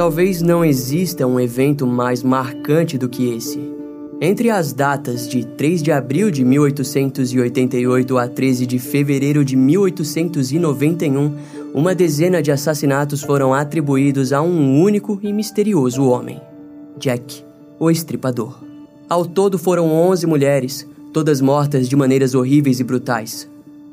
Talvez não exista um evento mais marcante do que esse. Entre as datas de 3 de abril de 1888 a 13 de fevereiro de 1891, uma dezena de assassinatos foram atribuídos a um único e misterioso homem: Jack, o Estripador. Ao todo foram 11 mulheres, todas mortas de maneiras horríveis e brutais.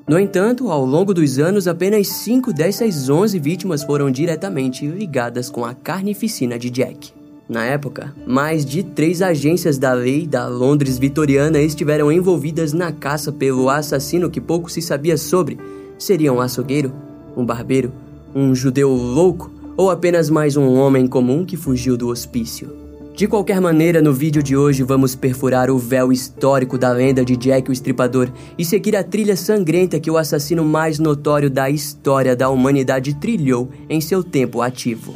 No entanto, ao longo dos anos, apenas 5 dessas 11 vítimas foram diretamente ligadas com a carnificina de Jack. Na época, mais de três agências da lei da Londres vitoriana estiveram envolvidas na caça pelo assassino que pouco se sabia sobre. Seria um açougueiro? Um barbeiro? Um judeu louco? Ou apenas mais um homem comum que fugiu do hospício? De qualquer maneira, no vídeo de hoje vamos perfurar o véu histórico da lenda de Jack o Estripador e seguir a trilha sangrenta que o assassino mais notório da história da humanidade trilhou em seu tempo ativo.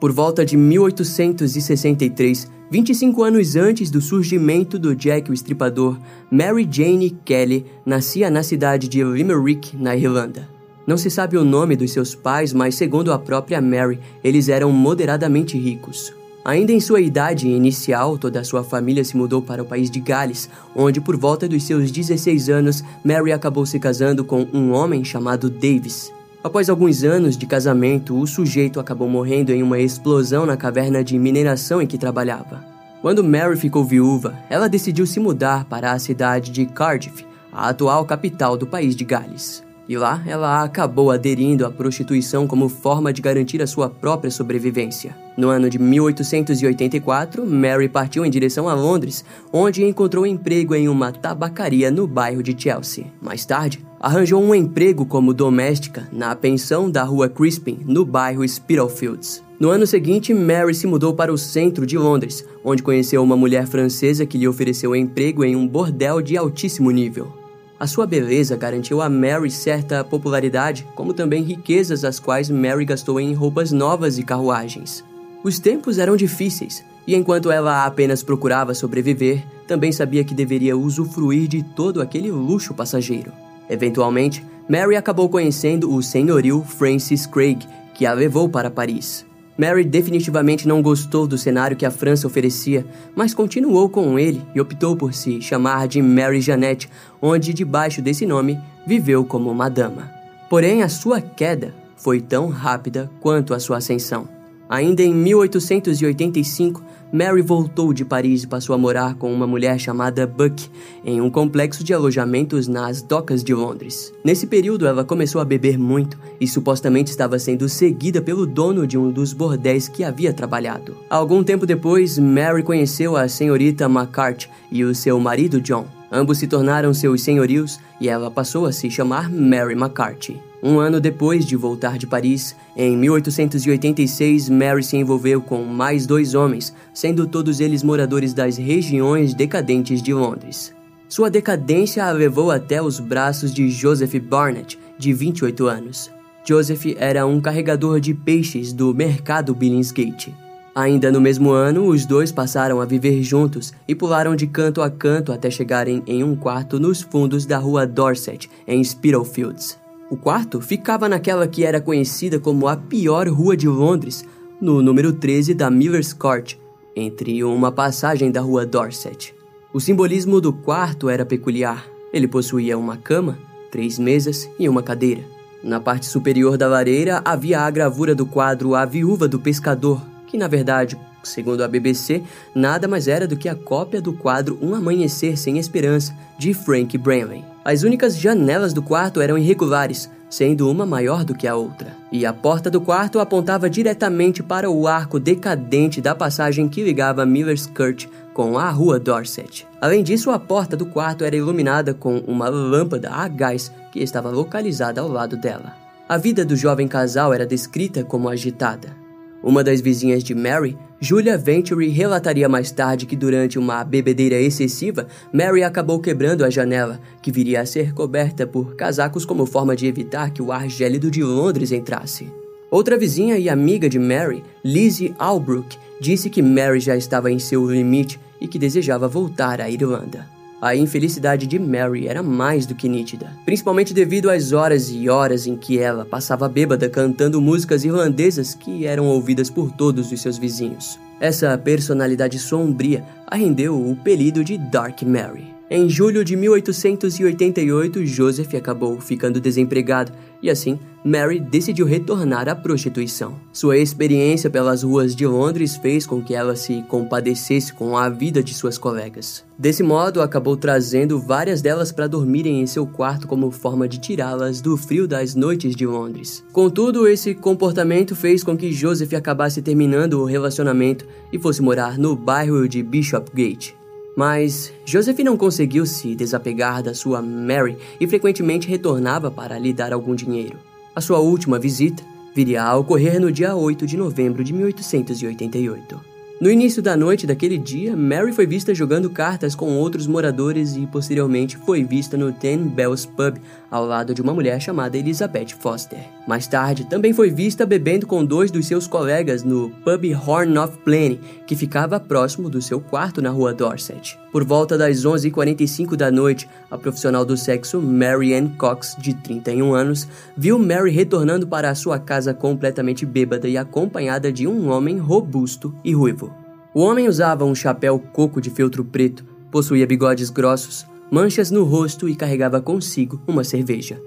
Por volta de 1863, 25 anos antes do surgimento do Jack o Estripador, Mary Jane Kelly nascia na cidade de Limerick, na Irlanda. Não se sabe o nome dos seus pais, mas segundo a própria Mary, eles eram moderadamente ricos. Ainda em sua idade inicial, toda a sua família se mudou para o país de Gales, onde por volta dos seus 16 anos, Mary acabou se casando com um homem chamado Davis. Após alguns anos de casamento, o sujeito acabou morrendo em uma explosão na caverna de mineração em que trabalhava. Quando Mary ficou viúva, ela decidiu se mudar para a cidade de Cardiff, a atual capital do país de Gales. E lá ela acabou aderindo à prostituição como forma de garantir a sua própria sobrevivência. No ano de 1884, Mary partiu em direção a Londres, onde encontrou emprego em uma tabacaria no bairro de Chelsea. Mais tarde, arranjou um emprego como doméstica na pensão da rua Crispin, no bairro Spitalfields. No ano seguinte, Mary se mudou para o centro de Londres, onde conheceu uma mulher francesa que lhe ofereceu emprego em um bordel de altíssimo nível. A sua beleza garantiu a Mary certa popularidade, como também riquezas as quais Mary gastou em roupas novas e carruagens. Os tempos eram difíceis, e enquanto ela apenas procurava sobreviver, também sabia que deveria usufruir de todo aquele luxo passageiro. Eventualmente, Mary acabou conhecendo o senhorio Francis Craig, que a levou para Paris. Mary definitivamente não gostou do cenário que a França oferecia, mas continuou com ele e optou por se chamar de Mary Jeannette, onde, debaixo desse nome, viveu como uma dama. Porém, a sua queda foi tão rápida quanto a sua ascensão. Ainda em 1885, Mary voltou de Paris e passou a morar com uma mulher chamada Buck em um complexo de alojamentos nas docas de Londres. Nesse período, ela começou a beber muito e supostamente estava sendo seguida pelo dono de um dos bordéis que havia trabalhado. Algum tempo depois, Mary conheceu a senhorita McCart e o seu marido John. Ambos se tornaram seus senhorios e ela passou a se chamar Mary McCarthy. Um ano depois de voltar de Paris, em 1886, Mary se envolveu com mais dois homens, sendo todos eles moradores das regiões decadentes de Londres. Sua decadência a levou até os braços de Joseph Barnett, de 28 anos. Joseph era um carregador de peixes do mercado Billingsgate. Ainda no mesmo ano, os dois passaram a viver juntos e pularam de canto a canto até chegarem em um quarto nos fundos da rua Dorset, em Spitalfields. O quarto ficava naquela que era conhecida como a pior rua de Londres, no número 13 da Miller's Court, entre uma passagem da rua Dorset. O simbolismo do quarto era peculiar. Ele possuía uma cama, três mesas e uma cadeira. Na parte superior da lareira havia a gravura do quadro A Viúva do Pescador, que na verdade, segundo a BBC, nada mais era do que a cópia do quadro Um Amanhecer Sem Esperança, de Frank Branley. As únicas janelas do quarto eram irregulares, sendo uma maior do que a outra, e a porta do quarto apontava diretamente para o arco decadente da passagem que ligava Miller's Court com a rua Dorset. Além disso, a porta do quarto era iluminada com uma lâmpada a gás que estava localizada ao lado dela. A vida do jovem casal era descrita como agitada. Uma das vizinhas de Mary, Julia Venturi, relataria mais tarde que durante uma bebedeira excessiva, Mary acabou quebrando a janela, que viria a ser coberta por casacos como forma de evitar que o ar gélido de Londres entrasse. Outra vizinha e amiga de Mary, Lizzie Albrook, disse que Mary já estava em seu limite e que desejava voltar à Irlanda. A infelicidade de Mary era mais do que nítida, principalmente devido às horas e horas em que ela passava bêbada cantando músicas irlandesas que eram ouvidas por todos os seus vizinhos. Essa personalidade sombria a rendeu o apelido de Dark Mary. Em julho de 1888, Joseph acabou ficando desempregado e assim Mary decidiu retornar à prostituição. Sua experiência pelas ruas de Londres fez com que ela se compadecesse com a vida de suas colegas. Desse modo, acabou trazendo várias delas para dormirem em seu quarto como forma de tirá-las do frio das noites de Londres. Contudo, esse comportamento fez com que Joseph acabasse terminando o relacionamento e fosse morar no bairro de Bishopgate. Mas Joseph não conseguiu se desapegar da sua Mary e frequentemente retornava para lhe dar algum dinheiro. A sua última visita viria a ocorrer no dia 8 de novembro de 1888. No início da noite daquele dia, Mary foi vista jogando cartas com outros moradores e posteriormente foi vista no Ten Bells Pub ao lado de uma mulher chamada Elizabeth Foster. Mais tarde, também foi vista bebendo com dois dos seus colegas no pub Horn of Plenty, que ficava próximo do seu quarto na rua Dorset. Por volta das 11h45 da noite, a profissional do sexo Mary Ann Cox, de 31 anos, viu Mary retornando para a sua casa completamente bêbada e acompanhada de um homem robusto e ruivo. O homem usava um chapéu coco de feltro preto, possuía bigodes grossos, manchas no rosto e carregava consigo uma cerveja.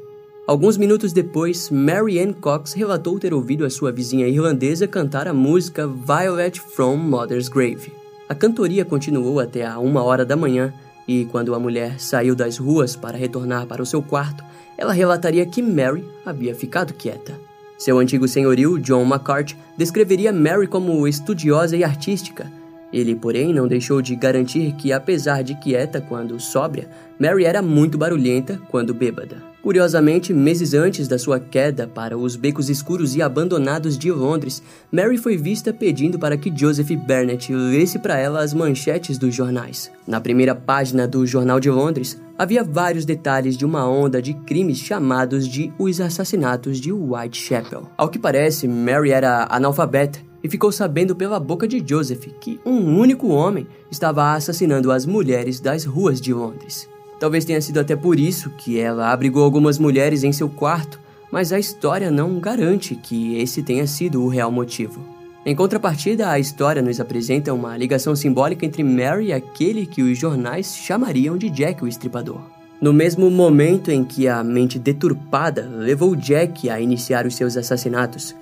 Alguns minutos depois, Mary Ann Cox relatou ter ouvido a sua vizinha irlandesa cantar a música Violet from Mother's Grave. A cantoria continuou até a uma hora da manhã e, quando a mulher saiu das ruas para retornar para o seu quarto, ela relataria que Mary havia ficado quieta. Seu antigo senhorio, John McCart, descreveria Mary como estudiosa e artística. Ele, porém, não deixou de garantir que, apesar de quieta quando sóbria, Mary era muito barulhenta quando bêbada. Curiosamente, meses antes da sua queda para os becos escuros e abandonados de Londres, Mary foi vista pedindo para que Joseph Burnett lesse para ela as manchetes dos jornais. Na primeira página do Jornal de Londres, havia vários detalhes de uma onda de crimes chamados de os assassinatos de Whitechapel. Ao que parece, Mary era analfabeta e ficou sabendo pela boca de Joseph que um único homem estava assassinando as mulheres das ruas de Londres. Talvez tenha sido até por isso que ela abrigou algumas mulheres em seu quarto, mas a história não garante que esse tenha sido o real motivo. Em contrapartida, a história nos apresenta uma ligação simbólica entre Mary e aquele que os jornais chamariam de Jack o Estripador. No mesmo momento em que a mente deturpada levou Jack a iniciar os seus assassinatos,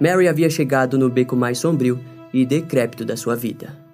Mary havia chegado no beco mais sombrio e decrépito da sua vida.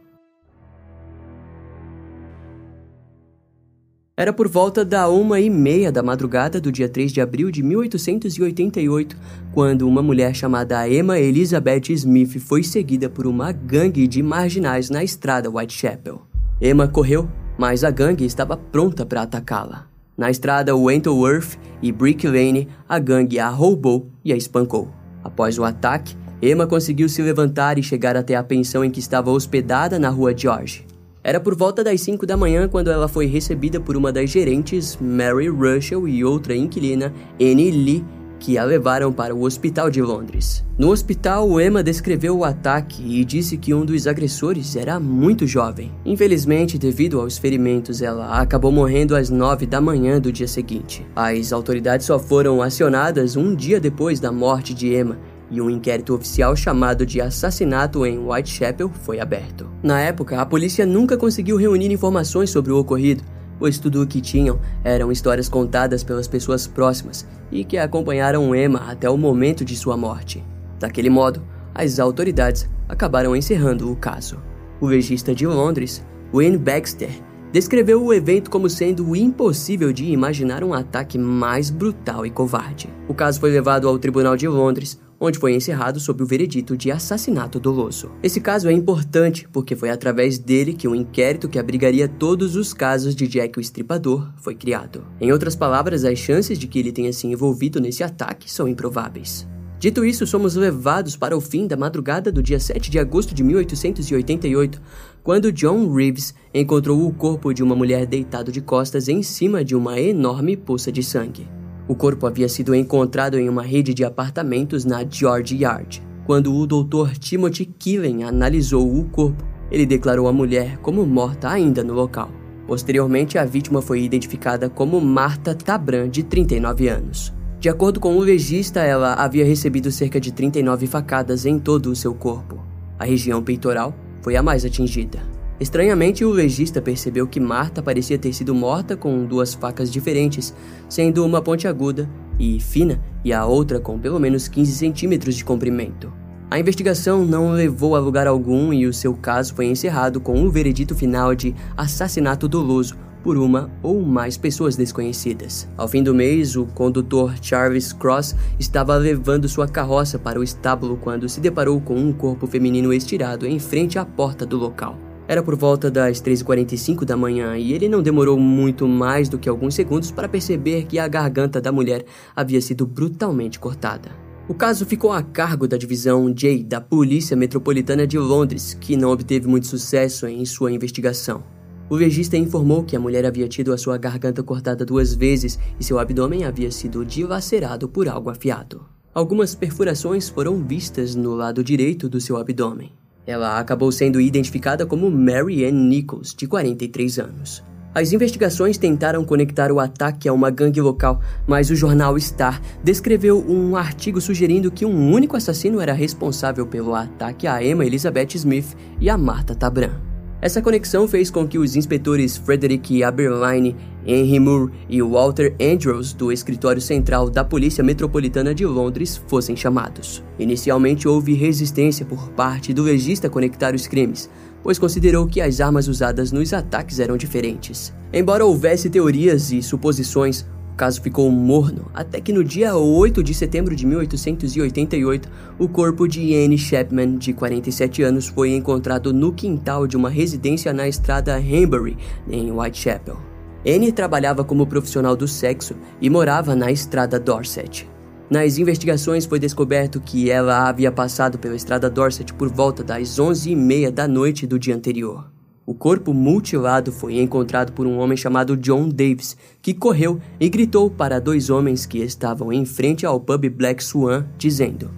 Era por volta da uma e meia da madrugada do dia 3 de abril de 1888, quando uma mulher chamada Emma Elizabeth Smith foi seguida por uma gangue de marginais na estrada Whitechapel. Emma correu, mas a gangue estava pronta para atacá-la. Na estrada Wentworth e Brick Lane, a gangue a roubou e a espancou. Após o ataque, Emma conseguiu se levantar e chegar até a pensão em que estava hospedada na rua George. Era por volta das 5 da manhã quando ela foi recebida por uma das gerentes, Mary Russell, e outra inquilina, Annie Lee, que a levaram para o hospital de Londres. No hospital, Emma descreveu o ataque e disse que um dos agressores era muito jovem. Infelizmente, devido aos ferimentos, ela acabou morrendo às 9 da manhã do dia seguinte. As autoridades só foram acionadas um dia depois da morte de Emma e um inquérito oficial chamado de assassinato em Whitechapel foi aberto. Na época, a polícia nunca conseguiu reunir informações sobre o ocorrido, pois tudo o que tinham eram histórias contadas pelas pessoas próximas e que acompanharam Emma até o momento de sua morte. Daquele modo, as autoridades acabaram encerrando o caso. O legista de Londres, Wayne Baxter, descreveu o evento como sendo impossível de imaginar um ataque mais brutal e covarde. O caso foi levado ao Tribunal de Londres, onde foi encerrado sob o veredito de assassinato doloso. Esse caso é importante porque foi através dele que um inquérito que abrigaria todos os casos de Jack o Estripador foi criado. Em outras palavras, as chances de que ele tenha se envolvido nesse ataque são improváveis. Dito isso, somos levados para o fim da madrugada do dia 7 de agosto de 1888, quando John Reeves encontrou o corpo de uma mulher deitado de costas em cima de uma enorme poça de sangue. O corpo havia sido encontrado em uma rede de apartamentos na George Yard. Quando o Dr. Timothy Killen analisou o corpo, ele declarou a mulher como morta ainda no local. Posteriormente, a vítima foi identificada como Marta Tabran, de 39 anos. De acordo com o legista, ela havia recebido cerca de 39 facadas em todo o seu corpo. A região peitoral foi a mais atingida. Estranhamente, o legista percebeu que Marta parecia ter sido morta com duas facas diferentes, sendo uma pontiaguda e fina e a outra com pelo menos 15 centímetros de comprimento. A investigação não levou a lugar algum e o seu caso foi encerrado com um veredito final de assassinato doloso por uma ou mais pessoas desconhecidas. Ao fim do mês, o condutor Charles Cross estava levando sua carroça para o estábulo quando se deparou com um corpo feminino estirado em frente à porta do local. Era por volta das 3h45 da manhã e ele não demorou muito mais do que alguns segundos para perceber que a garganta da mulher havia sido brutalmente cortada. O caso ficou a cargo da divisão J da Polícia Metropolitana de Londres, que não obteve muito sucesso em sua investigação. O legista informou que a mulher havia tido a sua garganta cortada duas vezes e seu abdômen havia sido dilacerado por algo afiado. Algumas perfurações foram vistas no lado direito do seu abdômen. Ela acabou sendo identificada como Mary Ann Nichols, de 43 anos. As investigações tentaram conectar o ataque a uma gangue local, mas o jornal Star descreveu um artigo sugerindo que um único assassino era responsável pelo ataque a Emma Elizabeth Smith e a Martha Tabran. Essa conexão fez com que os inspetores Frederick Aberline, Henry Moore e Walter Andrews, do escritório central da Polícia Metropolitana de Londres, fossem chamados. Inicialmente houve resistência por parte do legista conectar os crimes, pois considerou que as armas usadas nos ataques eram diferentes. Embora houvesse teorias e suposições, o caso ficou morno até que no dia 8 de setembro de 1888, o corpo de Anne Chapman, de 47 anos, foi encontrado no quintal de uma residência na estrada Hanbury, em Whitechapel. Anne trabalhava como profissional do sexo e morava na estrada Dorset. Nas investigações foi descoberto que ela havia passado pela estrada Dorset por volta das 11h30 da noite do dia anterior. O corpo mutilado foi encontrado por um homem chamado John Davis, que correu e gritou para dois homens que estavam em frente ao pub Black Swan, dizendo: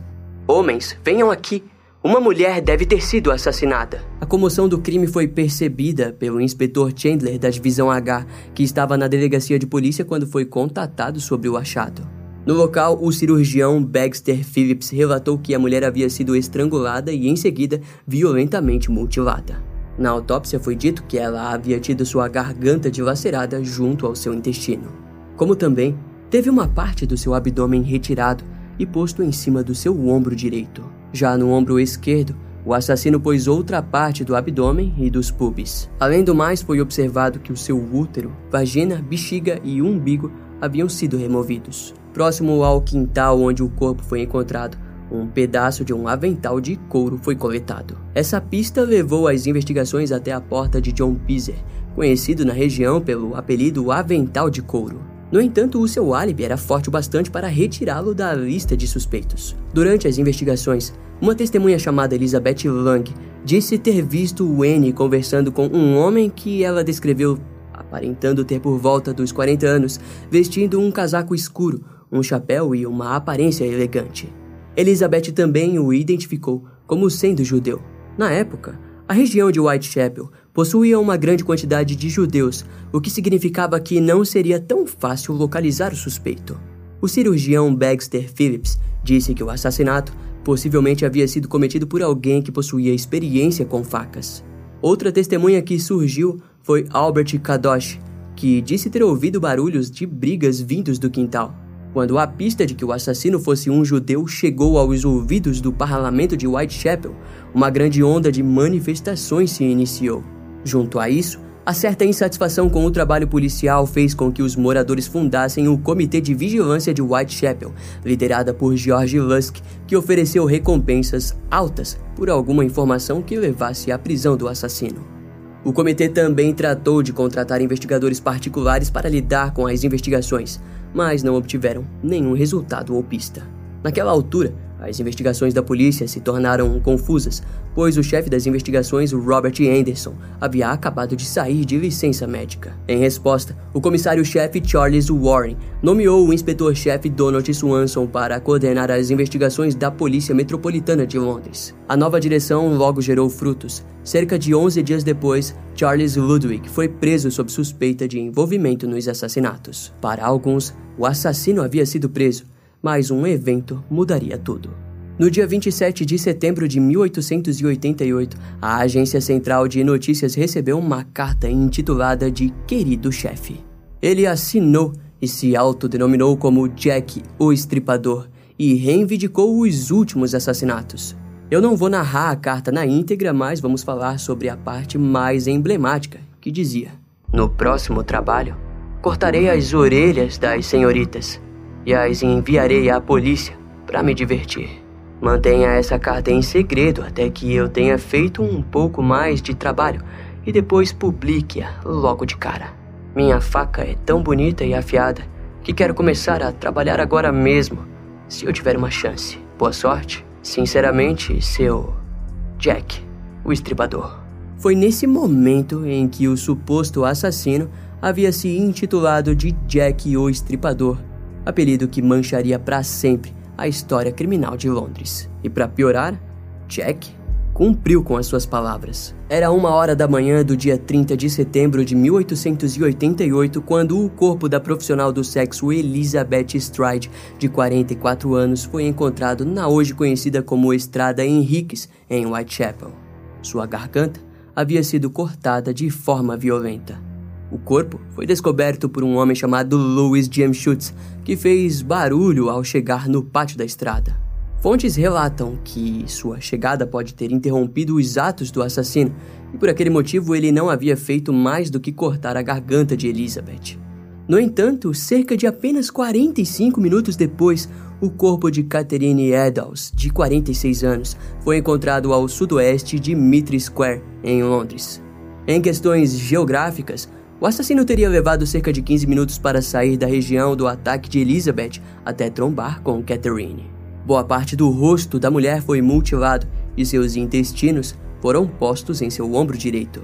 Homens, venham aqui! Uma mulher deve ter sido assassinada. A comoção do crime foi percebida pelo inspetor Chandler da divisão H, que estava na delegacia de polícia quando foi contatado sobre o achado. No local, o cirurgião Baxter Phillips relatou que a mulher havia sido estrangulada e, em seguida, violentamente mutilada. Na autópsia foi dito que ela havia tido sua garganta dilacerada junto ao seu intestino, como também teve uma parte do seu abdômen retirado e posto em cima do seu ombro direito. Já no ombro esquerdo, o assassino pôs outra parte do abdômen e dos pubis. Além do mais, foi observado que o seu útero, vagina, bexiga e umbigo haviam sido removidos. Próximo ao quintal onde o corpo foi encontrado, um pedaço de um avental de couro foi coletado. Essa pista levou as investigações até a porta de John Pizer, conhecido na região pelo apelido Avental de Couro. No entanto, o seu álibi era forte o bastante para retirá-lo da lista de suspeitos. Durante as investigações, uma testemunha chamada Elizabeth Lang disse ter visto N conversando com um homem que ela descreveu aparentando ter por volta dos 40 anos, vestindo um casaco escuro, um chapéu e uma aparência elegante. Elizabeth também o identificou como sendo judeu. Na época, a região de Whitechapel possuía uma grande quantidade de judeus, o que significava que não seria tão fácil localizar o suspeito. O cirurgião Baxter Phillips disse que o assassinato possivelmente havia sido cometido por alguém que possuía experiência com facas. Outra testemunha que surgiu foi Albert Kadosh, que disse ter ouvido barulhos de brigas vindos do quintal. Quando a pista de que o assassino fosse um judeu chegou aos ouvidos do parlamento de Whitechapel, uma grande onda de manifestações se iniciou. Junto a isso, a certa insatisfação com o trabalho policial fez com que os moradores fundassem o Comitê de Vigilância de Whitechapel, liderada por George Lusk, que ofereceu recompensas altas por alguma informação que levasse à prisão do assassino. O comitê também tratou de contratar investigadores particulares para lidar com as investigações, mas não obtiveram nenhum resultado ou pista. Naquela altura, As investigações da polícia se tornaram confusas, pois o chefe das investigações, Robert Anderson, havia acabado de sair de licença médica. Em resposta, o comissário-chefe Charles Warren nomeou o inspetor-chefe Donald Swanson para coordenar as investigações da Polícia Metropolitana de Londres. A nova direção logo gerou frutos. Cerca de 11 dias depois, Charles Ludwig foi preso sob suspeita de envolvimento nos assassinatos. Para alguns, o assassino havia sido preso, mas um evento mudaria tudo. No dia 27 de setembro de 1888, a Agência Central de Notícias recebeu uma carta intitulada de Querido Chefe. Ele assinou e se autodenominou como Jack o Estripador e reivindicou os últimos assassinatos. Eu não vou narrar a carta na íntegra, mas vamos falar sobre a parte mais emblemática, que dizia: No próximo trabalho, cortarei as orelhas das senhoritas e as enviarei à polícia para me divertir. Mantenha essa carta em segredo até que eu tenha feito um pouco mais de trabalho e depois publique-a logo de cara. Minha faca é tão bonita e afiada que quero começar a trabalhar agora mesmo, se eu tiver uma chance. Boa sorte. Sinceramente, seu Jack, o estribador. Foi nesse momento em que o suposto assassino havia se intitulado de Jack o Estripador apelido que mancharia para sempre a história criminal de Londres. E para piorar, Jack cumpriu com as suas palavras. Era uma hora da manhã do dia 30 de setembro de 1888 quando o corpo da profissional do sexo Elizabeth Stride, de 44 anos, foi encontrado na hoje conhecida como Estrada Henriques, em Whitechapel. Sua garganta havia sido cortada de forma violenta. O corpo foi descoberto por um homem chamado Louis James Schutz, que fez barulho ao chegar no pátio da estrada. Fontes relatam que sua chegada pode ter interrompido os atos do assassino, e por aquele motivo ele não havia feito mais do que cortar a garganta de Elizabeth. No entanto, cerca de apenas 45 minutos depois, o corpo de Catherine Eddowes, de 46 anos, foi encontrado ao sudoeste de Mitre Square, em Londres. Em questões geográficas, o assassino teria levado cerca de 15 minutos para sair da região do ataque de Elizabeth até trombar com Catherine. Boa parte do rosto da mulher foi mutilado e seus intestinos foram postos em seu ombro direito.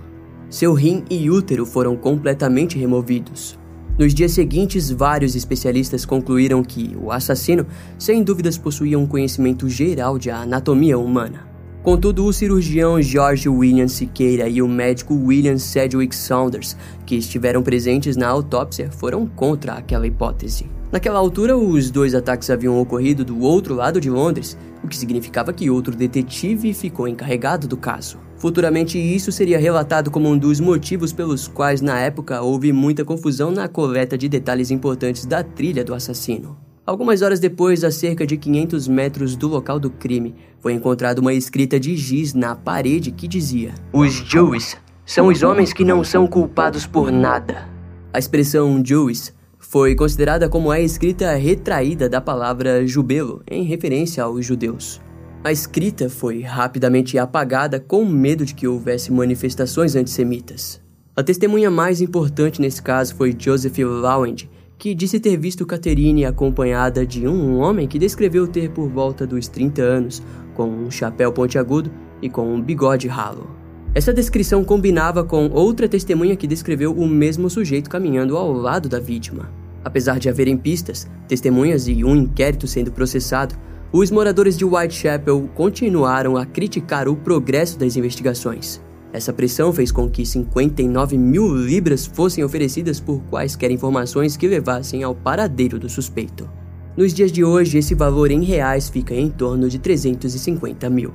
Seu rim e útero foram completamente removidos. Nos dias seguintes, vários especialistas concluíram que o assassino, sem dúvidas, possuía um conhecimento geral de anatomia humana. Contudo, o cirurgião George William Siqueira e o médico William Sedgwick Saunders, que estiveram presentes na autópsia, foram contra aquela hipótese. Naquela altura, os dois ataques haviam ocorrido do outro lado de Londres, o que significava que outro detetive ficou encarregado do caso. Futuramente, isso seria relatado como um dos motivos pelos quais, na época, houve muita confusão na coleta de detalhes importantes da trilha do assassino. Algumas horas depois, a cerca de 500 metros do local do crime, foi encontrada uma escrita de giz na parede que dizia: Os Jews são os homens que não são culpados por nada. A expressão Jews foi considerada como a escrita retraída da palavra jubelo, em referência aos judeus. A escrita foi rapidamente apagada com medo de que houvesse manifestações antissemitas. A testemunha mais importante nesse caso foi Joseph Lawend, que disse ter visto Catherine acompanhada de um homem que descreveu ter por volta dos 30 anos, com um chapéu pontiagudo e com um bigode ralo. Essa descrição combinava com outra testemunha que descreveu o mesmo sujeito caminhando ao lado da vítima. Apesar de haverem pistas, testemunhas e um inquérito sendo processado, os moradores de Whitechapel continuaram a criticar o progresso das investigações. Essa pressão fez com que 59 mil libras fossem oferecidas por quaisquer informações que levassem ao paradeiro do suspeito. Nos dias de hoje, esse valor em reais fica em torno de 350 mil.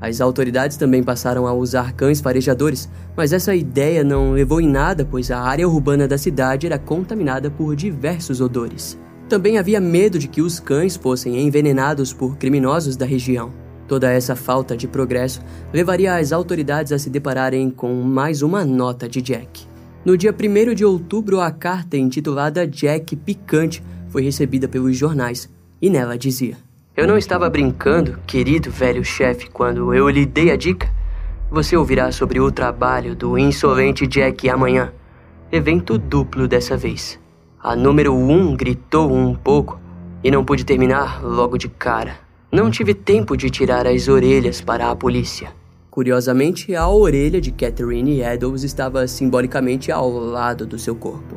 As autoridades também passaram a usar cães farejadores, mas essa ideia não levou em nada, pois a área urbana da cidade era contaminada por diversos odores. Também havia medo de que os cães fossem envenenados por criminosos da região. Toda essa falta de progresso levaria as autoridades a se depararem com mais uma nota de Jack. No dia 1 de outubro, a carta intitulada Jack Picante foi recebida pelos jornais e nela dizia: Eu não estava brincando, querido velho chefe, quando eu lhe dei a dica. Você ouvirá sobre o trabalho do insolente Jack amanhã. Evento duplo dessa vez. A número um gritou um pouco e não pude terminar logo de cara. Não tive tempo de tirar as orelhas para a polícia. Curiosamente, a orelha de Catherine Eddowes estava simbolicamente ao lado do seu corpo.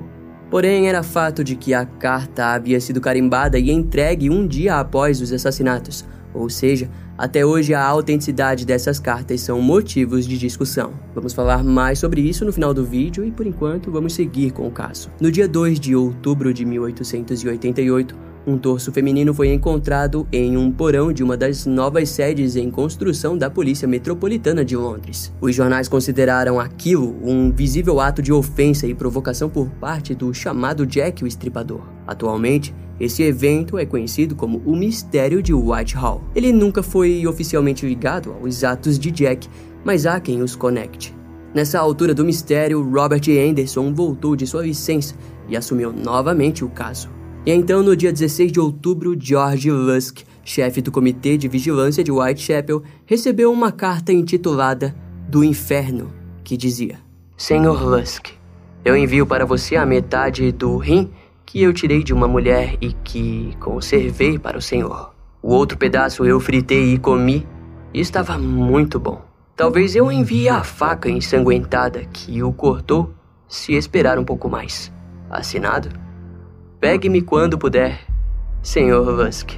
Porém, era fato de que a carta havia sido carimbada e entregue um dia após os assassinatos, ou seja, até hoje a autenticidade dessas cartas são motivos de discussão. Vamos falar mais sobre isso no final do vídeo e por enquanto vamos seguir com o caso. No dia 2 de outubro de 1888, um torso feminino foi encontrado em um porão de uma das novas sedes em construção da Polícia Metropolitana de Londres. Os jornais consideraram aquilo um visível ato de ofensa e provocação por parte do chamado Jack o Estripador. Atualmente, esse evento é conhecido como o Mistério de Whitehall. Ele nunca foi oficialmente ligado aos atos de Jack, mas há quem os conecte. Nessa altura do mistério, Robert Anderson voltou de sua licença e assumiu novamente o caso. E então, no dia 16 de outubro, George Lusk, chefe do Comitê de Vigilância de Whitechapel, recebeu uma carta intitulada Do Inferno, que dizia: Senhor Lusk, eu envio para você a metade do rim que eu tirei de uma mulher e que conservei para o Senhor. O outro pedaço eu fritei e comi e estava muito bom. Talvez eu envie a faca ensanguentada que o cortou se esperar um pouco mais. Assinado Pegue-me quando puder, Sr. Lusk.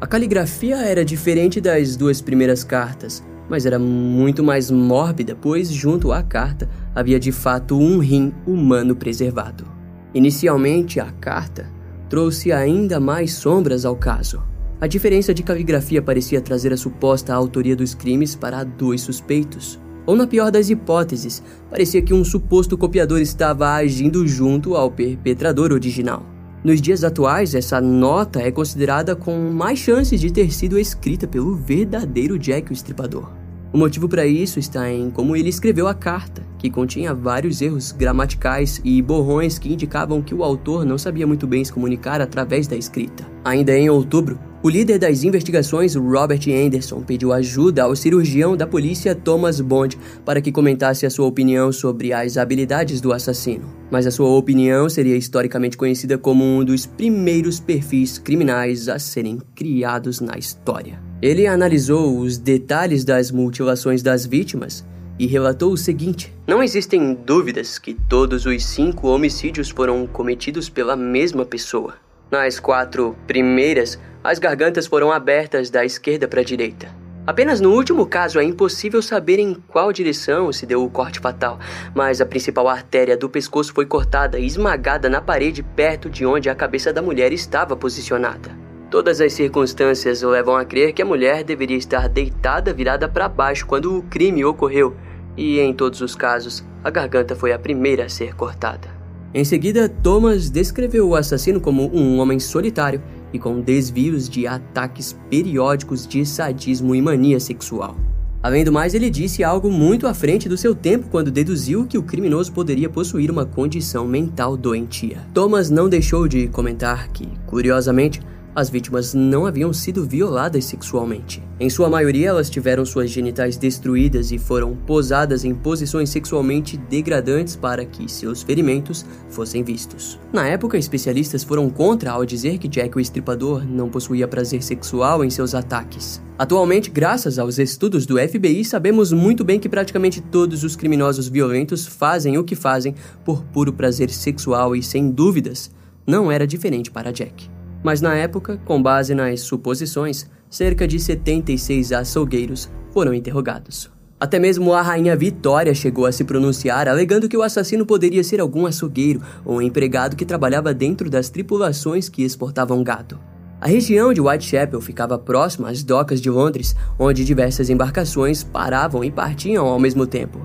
A caligrafia era diferente das duas primeiras cartas, mas era muito mais mórbida, pois junto à carta havia de fato um rim humano preservado. Inicialmente, a carta trouxe ainda mais sombras ao caso. A diferença de caligrafia parecia trazer a suposta autoria dos crimes para dois suspeitos. Ou, na pior das hipóteses, parecia que um suposto copiador estava agindo junto ao perpetrador original. Nos dias atuais, essa nota é considerada com mais chances de ter sido escrita pelo verdadeiro Jack o Estripador. O motivo para isso está em como ele escreveu a carta, que continha vários erros gramaticais e borrões que indicavam que o autor não sabia muito bem se comunicar através da escrita. Ainda em outubro, o líder das investigações, Robert Anderson, pediu ajuda ao cirurgião da polícia Thomas Bond para que comentasse a sua opinião sobre as habilidades do assassino. Mas a sua opinião seria historicamente conhecida como um dos primeiros perfis criminais a serem criados na história. Ele analisou os detalhes das mutilações das vítimas e relatou o seguinte: Não existem dúvidas que todos os cinco homicídios foram cometidos pela mesma pessoa. Nas quatro primeiras, as gargantas foram abertas da esquerda para a direita. Apenas no último caso é impossível saber em qual direção se deu o corte fatal, mas a principal artéria do pescoço foi cortada e esmagada na parede perto de onde a cabeça da mulher estava posicionada. Todas as circunstâncias levam a crer que a mulher deveria estar deitada virada para baixo quando o crime ocorreu, e em todos os casos, a garganta foi a primeira a ser cortada. Em seguida, Thomas descreveu o assassino como um homem solitário e com desvios de ataques periódicos de sadismo e mania sexual. Além do mais, ele disse algo muito à frente do seu tempo quando deduziu que o criminoso poderia possuir uma condição mental doentia. Thomas não deixou de comentar que, curiosamente, as vítimas não haviam sido violadas sexualmente. Em sua maioria, elas tiveram suas genitais destruídas e foram posadas em posições sexualmente degradantes para que seus ferimentos fossem vistos. Na época, especialistas foram contra ao dizer que Jack o Estripador não possuía prazer sexual em seus ataques. Atualmente, graças aos estudos do FBI, sabemos muito bem que praticamente todos os criminosos violentos fazem o que fazem por puro prazer sexual e, sem dúvidas, não era diferente para Jack mas na época, com base nas suposições, cerca de 76 açougueiros foram interrogados. Até mesmo a rainha Vitória chegou a se pronunciar, alegando que o assassino poderia ser algum açougueiro ou empregado que trabalhava dentro das tripulações que exportavam gado. A região de Whitechapel ficava próxima às docas de Londres, onde diversas embarcações paravam e partiam ao mesmo tempo.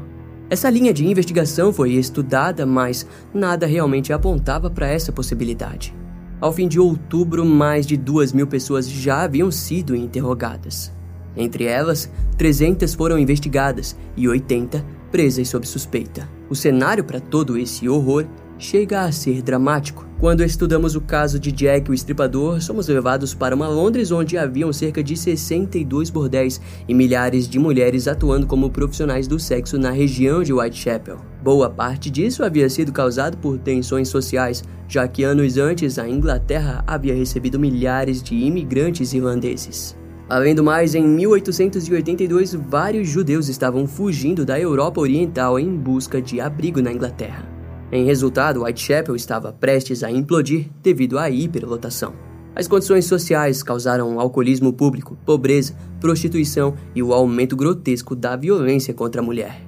Essa linha de investigação foi estudada, mas nada realmente apontava para essa possibilidade. Ao fim de outubro, mais de duas mil pessoas já haviam sido interrogadas. Entre elas, 300 foram investigadas e 80 presas sob suspeita. O cenário para todo esse horror chega a ser dramático. Quando estudamos o caso de Jack o Estripador, somos levados para uma Londres onde haviam cerca de 62 bordéis e milhares de mulheres atuando como profissionais do sexo na região de Whitechapel. Boa parte disso havia sido causado por tensões sociais, já que anos antes a Inglaterra havia recebido milhares de imigrantes irlandeses. Além do mais, em 1882, vários judeus estavam fugindo da Europa Oriental em busca de abrigo na Inglaterra. Em resultado, Whitechapel estava prestes a implodir devido à hiperlotação. As condições sociais causaram alcoolismo público, pobreza, prostituição e o aumento grotesco da violência contra a mulher.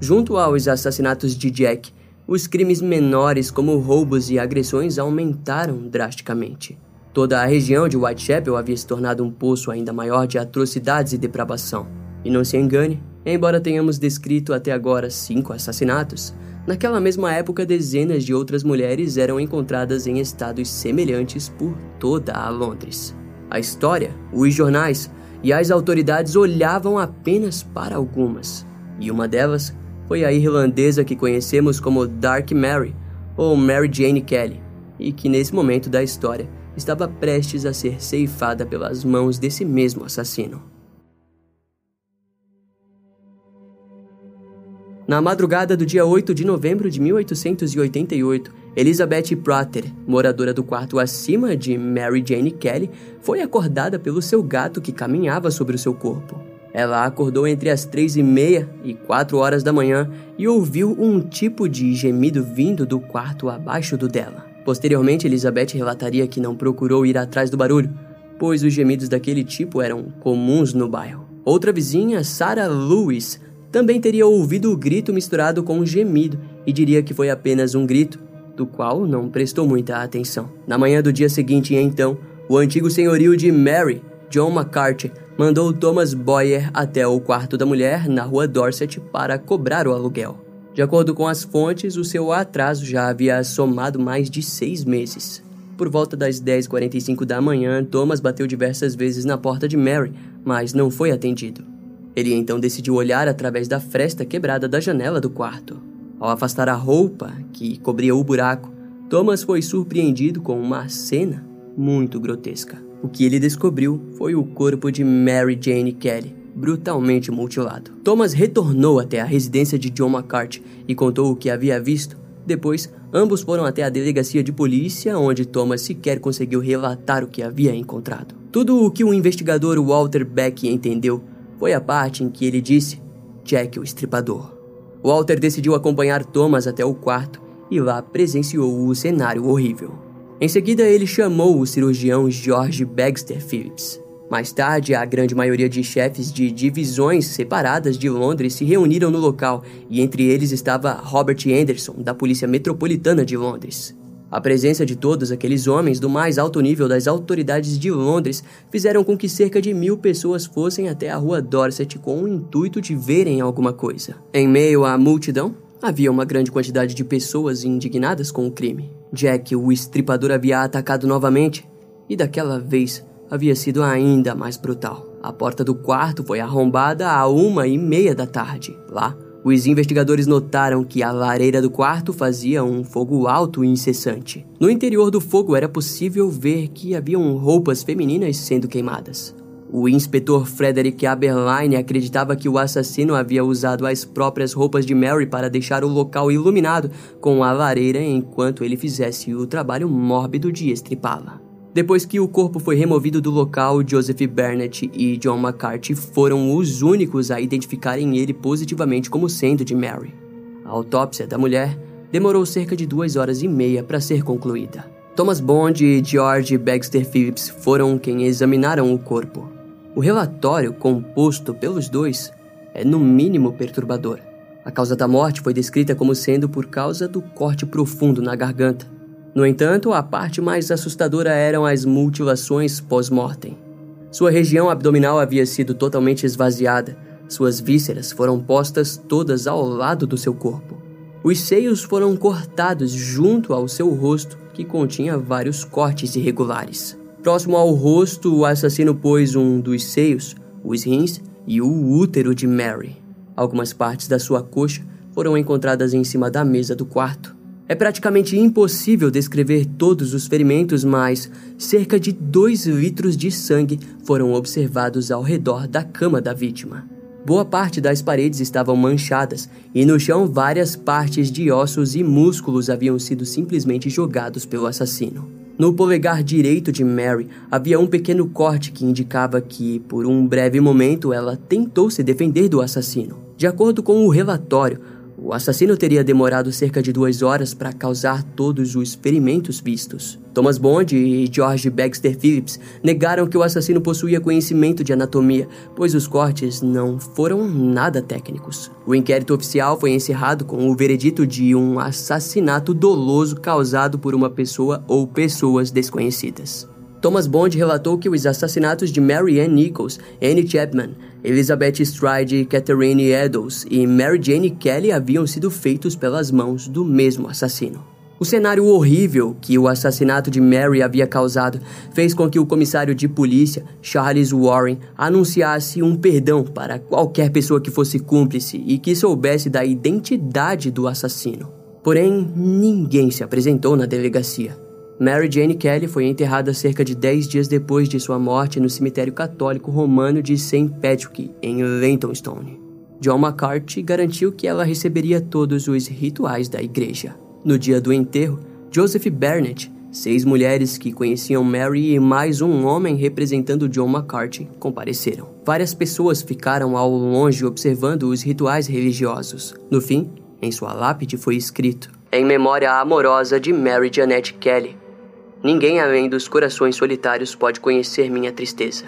Junto aos assassinatos de Jack, os crimes menores como roubos e agressões aumentaram drasticamente. Toda a região de Whitechapel havia se tornado um poço ainda maior de atrocidades e depravação. E não se engane, embora tenhamos descrito até agora cinco assassinatos, naquela mesma época dezenas de outras mulheres eram encontradas em estados semelhantes por toda a Londres. A história, os jornais e as autoridades olhavam apenas para algumas, e uma delas foi a irlandesa que conhecemos como Dark Mary ou Mary Jane Kelly, e que nesse momento da história estava prestes a ser ceifada pelas mãos desse mesmo assassino. Na madrugada do dia 8 de novembro de 1888, Elizabeth Prater, moradora do quarto acima de Mary Jane Kelly, foi acordada pelo seu gato que caminhava sobre o seu corpo. Ela acordou entre as três e meia e quatro horas da manhã e ouviu um tipo de gemido vindo do quarto abaixo do dela. Posteriormente, Elizabeth relataria que não procurou ir atrás do barulho, pois os gemidos daquele tipo eram comuns no bairro. Outra vizinha, Sarah Lewis, também teria ouvido o grito misturado com um gemido e diria que foi apenas um grito, do qual não prestou muita atenção. Na manhã do dia seguinte, então, o antigo senhorio de Mary, John McCarthy, mandou Thomas Boyer até o quarto da mulher na rua Dorset para cobrar o aluguel. De acordo com as fontes, o seu atraso já havia somado mais de seis meses. Por volta das 10h45 da manhã, Thomas bateu diversas vezes na porta de Mary, mas não foi atendido. Ele então decidiu olhar através da fresta quebrada da janela do quarto. Ao afastar a roupa que cobria o buraco, Thomas foi surpreendido com uma cena muito grotesca. O que ele descobriu foi o corpo de Mary Jane Kelly, brutalmente mutilado. Thomas retornou até a residência de John McCarthy e contou o que havia visto. Depois, ambos foram até a delegacia de polícia, onde Thomas sequer conseguiu relatar o que havia encontrado. Tudo o que o investigador Walter Beck entendeu foi a parte em que ele disse Jack o estripador. Walter decidiu acompanhar Thomas até o quarto e lá presenciou o cenário horrível. Em seguida, ele chamou o cirurgião George Baxter Phillips. Mais tarde, a grande maioria de chefes de divisões separadas de Londres se reuniram no local, e entre eles estava Robert Anderson, da Polícia Metropolitana de Londres. A presença de todos aqueles homens do mais alto nível das autoridades de Londres fizeram com que cerca de mil pessoas fossem até a rua Dorset com o intuito de verem alguma coisa. Em meio à multidão, havia uma grande quantidade de pessoas indignadas com o crime. Jack, o estripador, havia atacado novamente, e daquela vez havia sido ainda mais brutal. A porta do quarto foi arrombada a uma e meia da tarde. Lá, os investigadores notaram que a lareira do quarto fazia um fogo alto e incessante. No interior do fogo era possível ver que haviam roupas femininas sendo queimadas. O inspetor Frederick Aberline acreditava que o assassino havia usado as próprias roupas de Mary para deixar o local iluminado com a lareira enquanto ele fizesse o trabalho mórbido de estripá-la. Depois que o corpo foi removido do local, Joseph Burnett e John McCarthy foram os únicos a identificarem ele positivamente como sendo de Mary. A autópsia da mulher demorou cerca de duas horas e meia para ser concluída. Thomas Bond e George Baxter Phillips foram quem examinaram o corpo. O relatório composto pelos dois é no mínimo perturbador. A causa da morte foi descrita como sendo por causa do corte profundo na garganta, no entanto, a parte mais assustadora eram as mutilações pós-mortem. Sua região abdominal havia sido totalmente esvaziada, suas vísceras foram postas todas ao lado do seu corpo. Os seios foram cortados junto ao seu rosto, que continha vários cortes irregulares. Próximo ao rosto, o assassino pôs um dos seios, os rins e o útero de Mary. Algumas partes da sua coxa foram encontradas em cima da mesa do quarto. É praticamente impossível descrever todos os ferimentos, mas cerca de 2 litros de sangue foram observados ao redor da cama da vítima. Boa parte das paredes estavam manchadas e no chão várias partes de ossos e músculos haviam sido simplesmente jogados pelo assassino. No polegar direito de Mary havia um pequeno corte que indicava que, por um breve momento, ela tentou se defender do assassino. De acordo com o relatório, o assassino teria demorado cerca de duas horas para causar todos os ferimentos vistos. Thomas Bond e George Baxter Phillips negaram que o assassino possuía conhecimento de anatomia, pois os cortes não foram nada técnicos. O inquérito oficial foi encerrado com o veredito de um assassinato doloso causado por uma pessoa ou pessoas desconhecidas. Thomas Bond relatou que os assassinatos de Mary Ann Nichols, Annie Chapman, Elizabeth Stride, Catherine Eddowes e Mary Jane Kelly haviam sido feitos pelas mãos do mesmo assassino. O cenário horrível que o assassinato de Mary havia causado fez com que o comissário de polícia, Charles Warren, anunciasse um perdão para qualquer pessoa que fosse cúmplice e que soubesse da identidade do assassino. Porém, ninguém se apresentou na delegacia. Mary Jane Kelly foi enterrada cerca de 10 dias depois de sua morte no cemitério católico romano de St. Patrick, em Leytonstone. John McCarthy garantiu que ela receberia todos os rituais da igreja. No dia do enterro, Joseph Barnett, seis mulheres que conheciam Mary e mais um homem representando John McCarthy compareceram. Várias pessoas ficaram ao longe observando os rituais religiosos. No fim, em sua lápide foi escrito: Em memória amorosa de Mary Janet Kelly, Ninguém além dos corações solitários pode conhecer minha tristeza.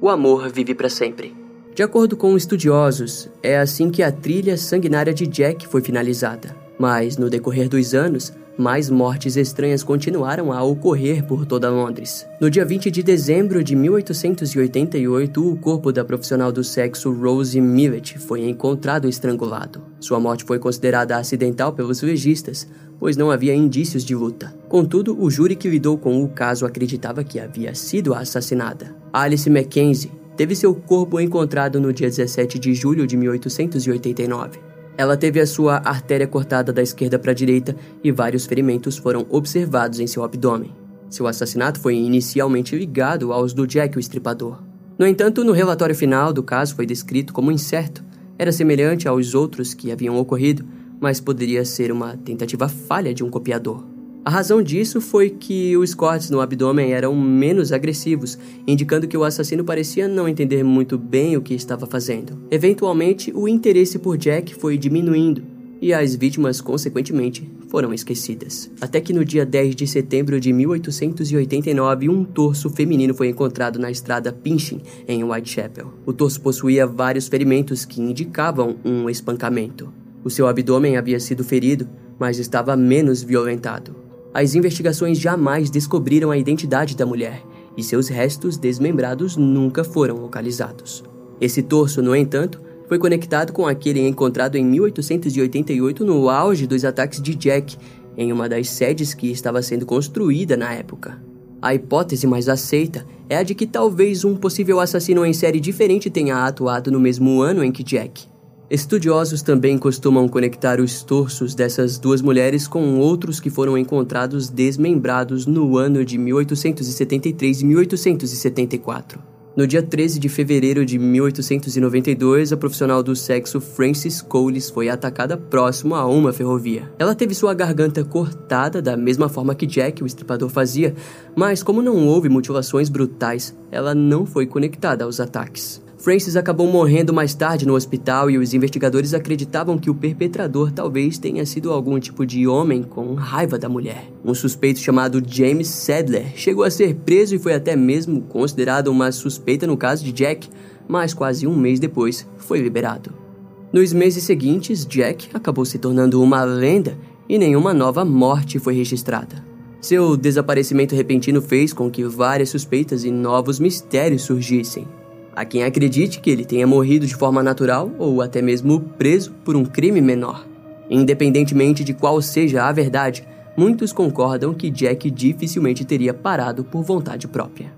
O amor vive para sempre. De acordo com estudiosos, é assim que a trilha sanguinária de Jack foi finalizada. Mas, no decorrer dos anos, mais mortes estranhas continuaram a ocorrer por toda Londres. No dia 20 de dezembro de 1888, o corpo da profissional do sexo Rose Millet foi encontrado estrangulado. Sua morte foi considerada acidental pelos legistas, pois não havia indícios de luta. Contudo, o júri que lidou com o caso acreditava que havia sido assassinada. Alice Mackenzie teve seu corpo encontrado no dia 17 de julho de 1889. Ela teve a sua artéria cortada da esquerda para a direita e vários ferimentos foram observados em seu abdômen. Seu assassinato foi inicialmente ligado aos do Jack o Estripador. No entanto, no relatório final do caso foi descrito como incerto. Era semelhante aos outros que haviam ocorrido, mas poderia ser uma tentativa falha de um copiador. A razão disso foi que os cortes no abdômen eram menos agressivos, indicando que o assassino parecia não entender muito bem o que estava fazendo. Eventualmente, o interesse por Jack foi diminuindo e as vítimas, consequentemente, foram esquecidas. Até que no dia 10 de setembro de 1889, um torso feminino foi encontrado na estrada Pinchin, em Whitechapel. O torso possuía vários ferimentos que indicavam um espancamento. O seu abdômen havia sido ferido, mas estava menos violentado. As investigações jamais descobriram a identidade da mulher e seus restos desmembrados nunca foram localizados. Esse torso, no entanto, foi conectado com aquele encontrado em 1888 no auge dos ataques de Jack, em uma das sedes que estava sendo construída na época. A hipótese mais aceita é a de que talvez um possível assassino em série diferente tenha atuado no mesmo ano em que Jack. Estudiosos também costumam conectar os torsos dessas duas mulheres com outros que foram encontrados desmembrados no ano de 1873 e 1874. No dia 13 de fevereiro de 1892, a profissional do sexo Frances Coles foi atacada próximo a uma ferrovia. Ela teve sua garganta cortada da mesma forma que Jack, o estripador, fazia, mas como não houve mutilações brutais, ela não foi conectada aos ataques. Francis acabou morrendo mais tarde no hospital e os investigadores acreditavam que o perpetrador talvez tenha sido algum tipo de homem com raiva da mulher. Um suspeito chamado James Sadler chegou a ser preso e foi até mesmo considerado uma suspeita no caso de Jack, mas quase um mês depois foi liberado. Nos meses seguintes, Jack acabou se tornando uma lenda e nenhuma nova morte foi registrada. Seu desaparecimento repentino fez com que várias suspeitas e novos mistérios surgissem. Há quem acredite que ele tenha morrido de forma natural ou até mesmo preso por um crime menor. Independentemente de qual seja a verdade, muitos concordam que Jack dificilmente teria parado por vontade própria.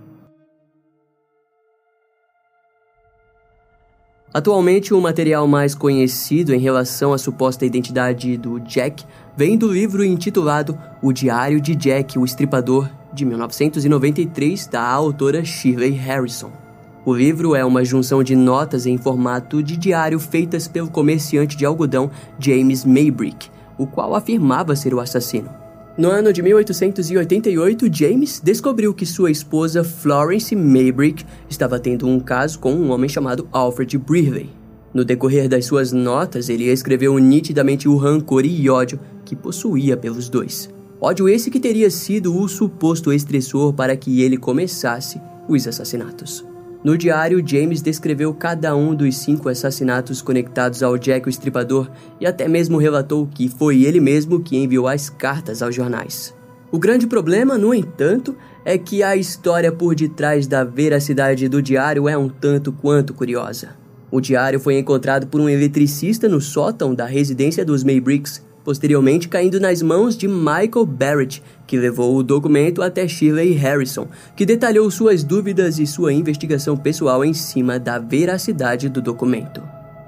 Atualmente, o material mais conhecido em relação à suposta identidade do Jack vem do livro intitulado O Diário de Jack, o Estripador, de 1993, da autora Shirley Harrison. O livro é uma junção de notas em formato de diário feitas pelo comerciante de algodão James Maybrick, o qual afirmava ser o assassino. No ano de 1888, James descobriu que sua esposa Florence Maybrick estava tendo um caso com um homem chamado Alfred Brearley. No decorrer das suas notas, ele escreveu nitidamente o rancor e ódio que possuía pelos dois. Ódio esse que teria sido o suposto estressor para que ele começasse os assassinatos. No diário, James descreveu cada um dos cinco assassinatos conectados ao Jack o Estripador e até mesmo relatou que foi ele mesmo que enviou as cartas aos jornais. O grande problema, no entanto, é que a história por detrás da veracidade do diário é um tanto quanto curiosa. O diário foi encontrado por um eletricista no sótão da residência dos Maybricks posteriormente caindo nas mãos de Michael Barrett, que levou o documento até Shirley Harrison, que detalhou suas dúvidas e sua investigação pessoal em cima da veracidade do documento.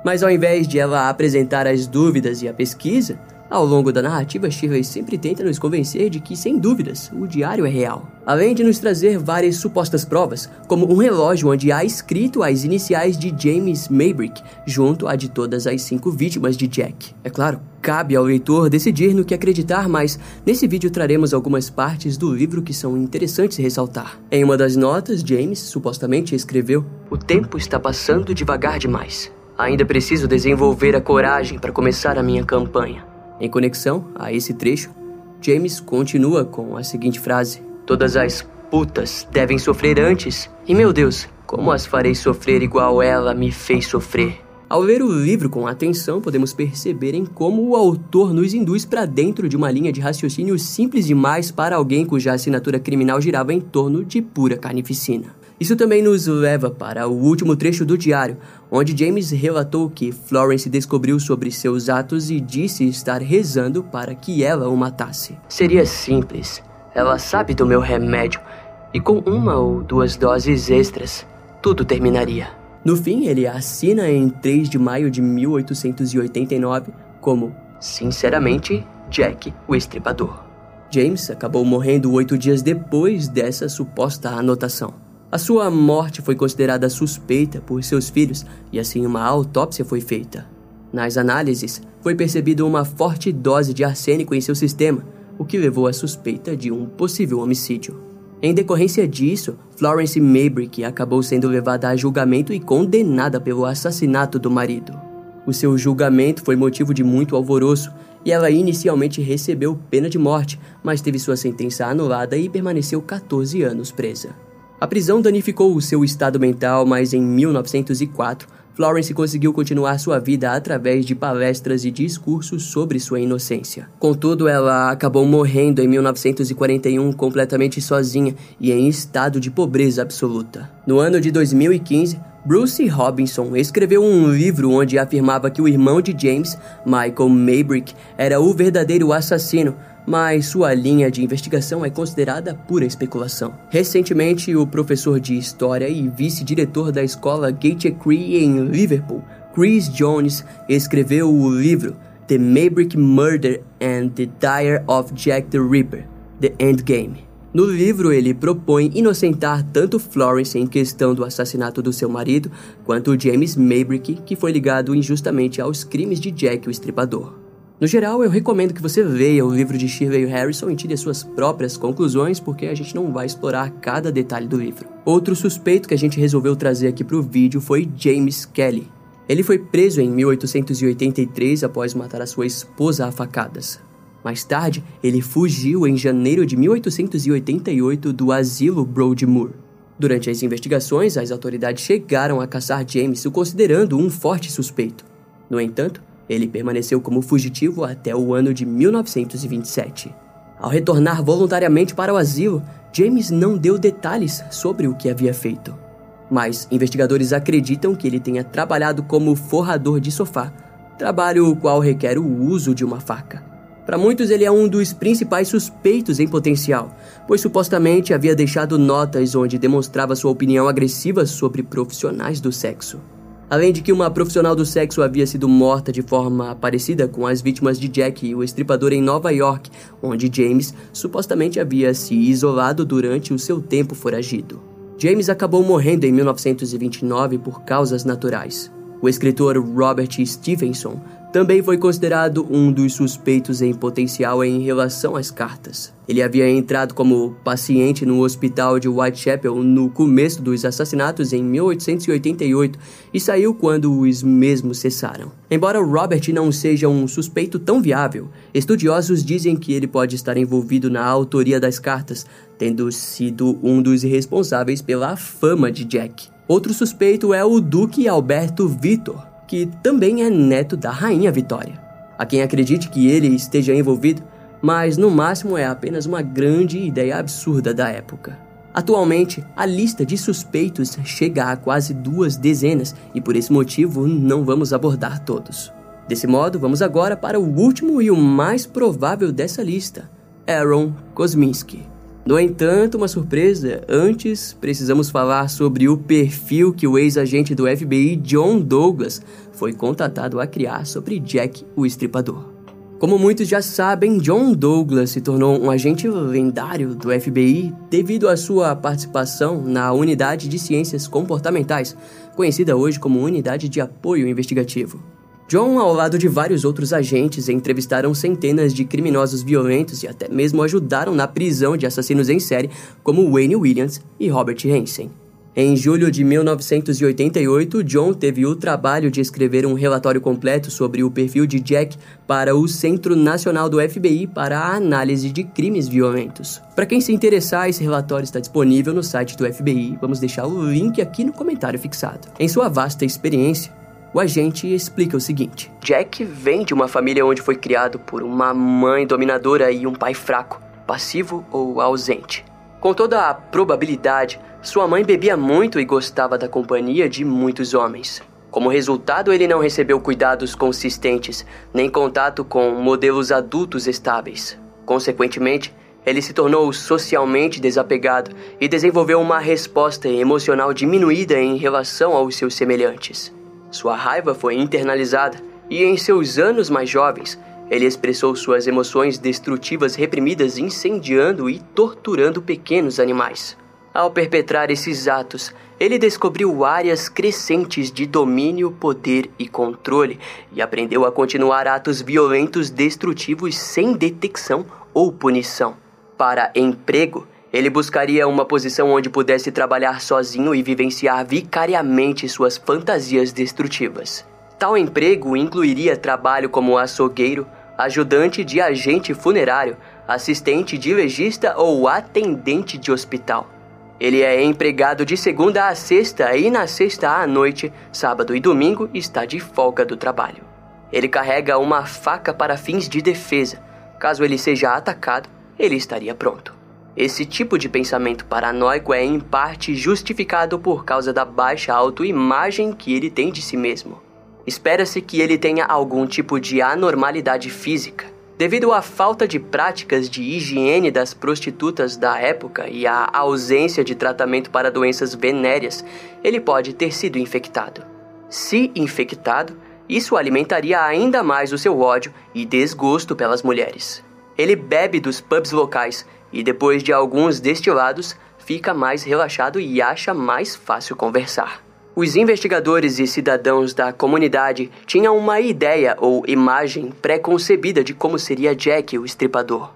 Mas ao invés de ela apresentar as dúvidas e a pesquisa, ao longo da narrativa, Shirley sempre tenta nos convencer de que, sem dúvidas, o diário é real. Além de nos trazer várias supostas provas, como um relógio onde há escrito as iniciais de James Maybrick, junto à de todas as cinco vítimas de Jack. É claro, cabe ao leitor decidir no que acreditar, mas nesse vídeo traremos algumas partes do livro que são interessantes ressaltar. Em uma das notas, James supostamente escreveu: O tempo está passando devagar demais. Ainda preciso desenvolver a coragem para começar a minha campanha. Em conexão a esse trecho, James continua com a seguinte frase: Todas as putas devem sofrer antes, e meu Deus, como as farei sofrer igual ela me fez sofrer? Ao ler o livro com atenção, podemos perceber em como o autor nos induz para dentro de uma linha de raciocínio simples demais para alguém cuja assinatura criminal girava em torno de pura carnificina. Isso também nos leva para o último trecho do diário, onde James relatou que Florence descobriu sobre seus atos e disse estar rezando para que ela o matasse. Seria simples. Ela sabe do meu remédio e com uma ou duas doses extras, tudo terminaria. No fim, ele assina em 3 de maio de 1889 como, sinceramente, Jack o Estripador. James acabou morrendo oito dias depois dessa suposta anotação. A sua morte foi considerada suspeita por seus filhos e assim uma autópsia foi feita. Nas análises, foi percebida uma forte dose de arsênico em seu sistema, o que levou à suspeita de um possível homicídio. Em decorrência disso, Florence Maybrick acabou sendo levada a julgamento e condenada pelo assassinato do marido. O seu julgamento foi motivo de muito alvoroço e ela inicialmente recebeu pena de morte, mas teve sua sentença anulada e permaneceu 14 anos presa. A prisão danificou o seu estado mental, mas em 1904, Florence conseguiu continuar sua vida através de palestras e discursos sobre sua inocência. Contudo, ela acabou morrendo em 1941 completamente sozinha e em estado de pobreza absoluta. No ano de 2015, Bruce Robinson escreveu um livro onde afirmava que o irmão de James, Michael Maybrick, era o verdadeiro assassino, mas sua linha de investigação é considerada pura especulação. Recentemente, o professor de história e vice-diretor da escola Gate Cree em Liverpool, Chris Jones, escreveu o livro The Maybrick Murder and the Dire of Jack the Ripper: The Endgame. No livro, ele propõe inocentar tanto Florence em questão do assassinato do seu marido, quanto James Maybrick, que foi ligado injustamente aos crimes de Jack o Estripador. No geral, eu recomendo que você leia o livro de Shirley Harrison e tire as suas próprias conclusões, porque a gente não vai explorar cada detalhe do livro. Outro suspeito que a gente resolveu trazer aqui para o vídeo foi James Kelly. Ele foi preso em 1883 após matar a sua esposa a facadas. Mais tarde, ele fugiu em janeiro de 1888 do asilo Broadmoor. Durante as investigações, as autoridades chegaram a caçar James, o considerando um forte suspeito. No entanto, ele permaneceu como fugitivo até o ano de 1927. Ao retornar voluntariamente para o asilo, James não deu detalhes sobre o que havia feito. Mas investigadores acreditam que ele tenha trabalhado como forrador de sofá, trabalho o qual requer o uso de uma faca. Para muitos, ele é um dos principais suspeitos em potencial, pois supostamente havia deixado notas onde demonstrava sua opinião agressiva sobre profissionais do sexo. Além de que uma profissional do sexo havia sido morta de forma parecida com as vítimas de Jack, o estripador em Nova York, onde James supostamente havia se isolado durante o seu tempo foragido. James acabou morrendo em 1929 por causas naturais. O escritor Robert Stevenson também foi considerado um dos suspeitos em potencial em relação às cartas. Ele havia entrado como paciente no hospital de Whitechapel no começo dos assassinatos em 1888 e saiu quando os mesmos cessaram. Embora Robert não seja um suspeito tão viável, estudiosos dizem que ele pode estar envolvido na autoria das cartas, tendo sido um dos responsáveis pela fama de Jack. Outro suspeito é o Duque Alberto Vitor, que também é neto da Rainha Vitória. A quem acredite que ele esteja envolvido, mas no máximo é apenas uma grande ideia absurda da época. Atualmente, a lista de suspeitos chega a quase duas dezenas e por esse motivo não vamos abordar todos. Desse modo, vamos agora para o último e o mais provável dessa lista, Aaron Kosminski. No entanto, uma surpresa, antes precisamos falar sobre o perfil que o ex-agente do FBI John Douglas foi contatado a criar sobre Jack o Estripador. Como muitos já sabem, John Douglas se tornou um agente lendário do FBI devido à sua participação na Unidade de Ciências Comportamentais, conhecida hoje como Unidade de Apoio Investigativo. John, ao lado de vários outros agentes, entrevistaram centenas de criminosos violentos e até mesmo ajudaram na prisão de assassinos em série como Wayne Williams e Robert Hansen. Em julho de 1988, John teve o trabalho de escrever um relatório completo sobre o perfil de Jack para o Centro Nacional do FBI para a Análise de Crimes Violentos. Para quem se interessar, esse relatório está disponível no site do FBI. Vamos deixar o link aqui no comentário fixado. Em sua vasta experiência, o agente explica o seguinte: Jack vem de uma família onde foi criado por uma mãe dominadora e um pai fraco, passivo ou ausente. Com toda a probabilidade, sua mãe bebia muito e gostava da companhia de muitos homens. Como resultado, ele não recebeu cuidados consistentes, nem contato com modelos adultos estáveis. Consequentemente, ele se tornou socialmente desapegado e desenvolveu uma resposta emocional diminuída em relação aos seus semelhantes. Sua raiva foi internalizada e, em seus anos mais jovens, ele expressou suas emoções destrutivas reprimidas incendiando e torturando pequenos animais. Ao perpetrar esses atos, ele descobriu áreas crescentes de domínio, poder e controle e aprendeu a continuar atos violentos destrutivos sem detecção ou punição. Para emprego, ele buscaria uma posição onde pudesse trabalhar sozinho e vivenciar vicariamente suas fantasias destrutivas. Tal emprego incluiria trabalho como açougueiro, ajudante de agente funerário, assistente de legista ou atendente de hospital. Ele é empregado de segunda a sexta e na sexta à noite, sábado e domingo está de folga do trabalho. Ele carrega uma faca para fins de defesa. Caso ele seja atacado, ele estaria pronto. Esse tipo de pensamento paranoico é em parte justificado por causa da baixa autoimagem que ele tem de si mesmo. Espera-se que ele tenha algum tipo de anormalidade física, Devido à falta de práticas de higiene das prostitutas da época e à ausência de tratamento para doenças venéreas, ele pode ter sido infectado. Se infectado, isso alimentaria ainda mais o seu ódio e desgosto pelas mulheres. Ele bebe dos pubs locais e, depois de alguns destilados, fica mais relaxado e acha mais fácil conversar. Os investigadores e cidadãos da comunidade tinham uma ideia ou imagem pré-concebida de como seria Jack o estripador.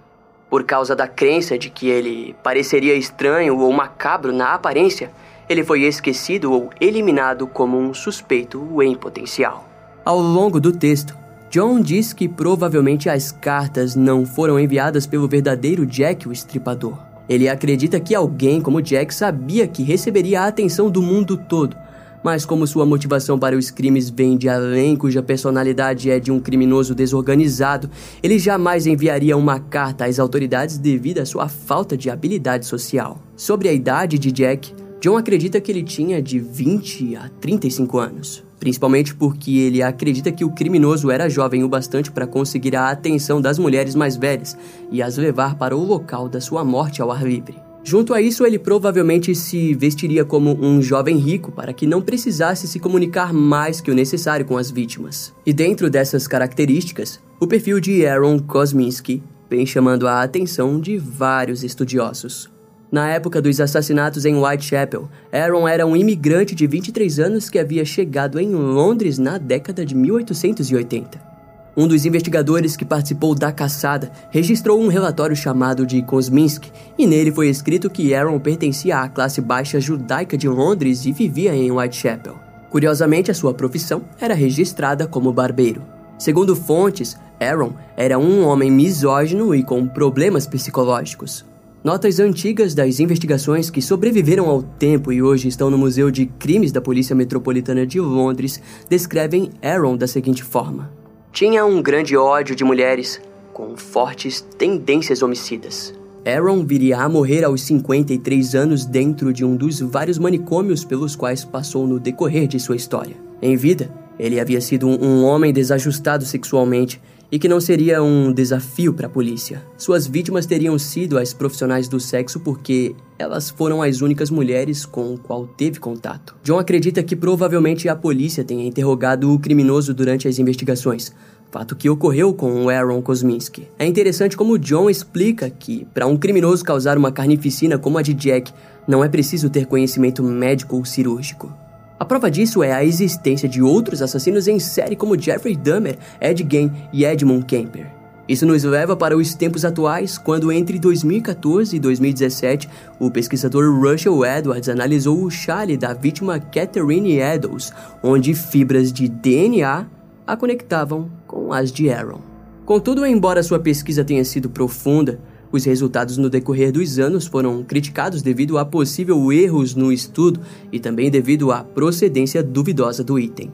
Por causa da crença de que ele pareceria estranho ou macabro na aparência, ele foi esquecido ou eliminado como um suspeito em potencial. Ao longo do texto, John diz que provavelmente as cartas não foram enviadas pelo verdadeiro Jack o estripador. Ele acredita que alguém como Jack sabia que receberia a atenção do mundo todo mas como sua motivação para os crimes vem de além, cuja personalidade é de um criminoso desorganizado, ele jamais enviaria uma carta às autoridades devido à sua falta de habilidade social. Sobre a idade de Jack, John acredita que ele tinha de 20 a 35 anos, principalmente porque ele acredita que o criminoso era jovem o bastante para conseguir a atenção das mulheres mais velhas e as levar para o local da sua morte ao ar livre. Junto a isso, ele provavelmente se vestiria como um jovem rico para que não precisasse se comunicar mais que o necessário com as vítimas. E dentro dessas características, o perfil de Aaron Kosminski vem chamando a atenção de vários estudiosos. Na época dos assassinatos em Whitechapel, Aaron era um imigrante de 23 anos que havia chegado em Londres na década de 1880. Um dos investigadores que participou da caçada registrou um relatório chamado de Kosminski, e nele foi escrito que Aaron pertencia à classe baixa judaica de Londres e vivia em Whitechapel. Curiosamente, a sua profissão era registrada como barbeiro. Segundo fontes, Aaron era um homem misógino e com problemas psicológicos. Notas antigas das investigações que sobreviveram ao tempo e hoje estão no Museu de Crimes da Polícia Metropolitana de Londres descrevem Aaron da seguinte forma: Tinha um grande ódio de mulheres, com fortes tendências homicidas. Aaron viria a morrer aos 53 anos dentro de um dos vários manicômios pelos quais passou no decorrer de sua história. Em vida, ele havia sido um homem desajustado sexualmente e que não seria um desafio para a polícia. Suas vítimas teriam sido as profissionais do sexo porque elas foram as únicas mulheres com o qual teve contato. John acredita que provavelmente a polícia tenha interrogado o criminoso durante as investigações, fato que ocorreu com o Aaron Kosminski. É interessante como John explica que, para um criminoso causar uma carnificina como a de Jack, não é preciso ter conhecimento médico ou cirúrgico. A prova disso é a existência de outros assassinos em série como Jeffrey Dahmer, Ed Gein e Edmund Kemper. Isso nos leva para os tempos atuais, quando entre 2014 e 2017, o pesquisador Russell Edwards analisou o chale da vítima Catherine Eddowes, onde fibras de DNA a conectavam com as de Aaron. Contudo, embora sua pesquisa tenha sido profunda, os resultados no decorrer dos anos foram criticados devido a possível erros no estudo e também devido à procedência duvidosa do item.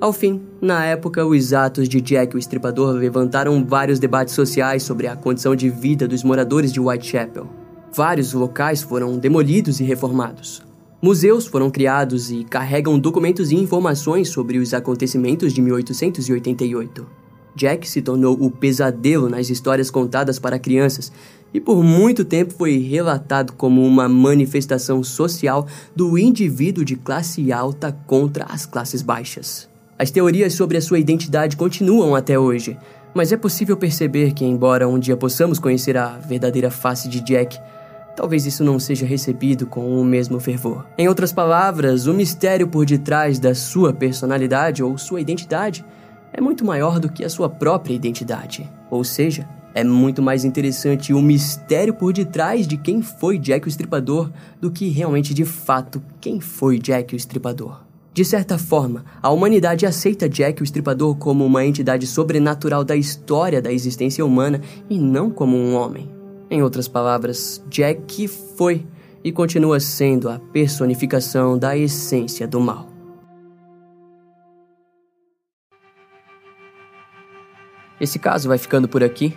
Ao fim, na época, os atos de Jack o Estripador levantaram vários debates sociais sobre a condição de vida dos moradores de Whitechapel. Vários locais foram demolidos e reformados. Museus foram criados e carregam documentos e informações sobre os acontecimentos de 1888. Jack se tornou o pesadelo nas histórias contadas para crianças e por muito tempo foi relatado como uma manifestação social do indivíduo de classe alta contra as classes baixas. As teorias sobre a sua identidade continuam até hoje, mas é possível perceber que, embora um dia possamos conhecer a verdadeira face de Jack, talvez isso não seja recebido com o mesmo fervor. Em outras palavras, o mistério por detrás da sua personalidade ou sua identidade é muito maior do que a sua própria identidade. Ou seja, é muito mais interessante o mistério por detrás de quem foi Jack o Estripador do que realmente de fato quem foi Jack o Estripador. De certa forma, a humanidade aceita Jack o Estripador como uma entidade sobrenatural da história da existência humana e não como um homem. Em outras palavras, Jack foi e continua sendo a personificação da essência do mal. Esse caso vai ficando por aqui.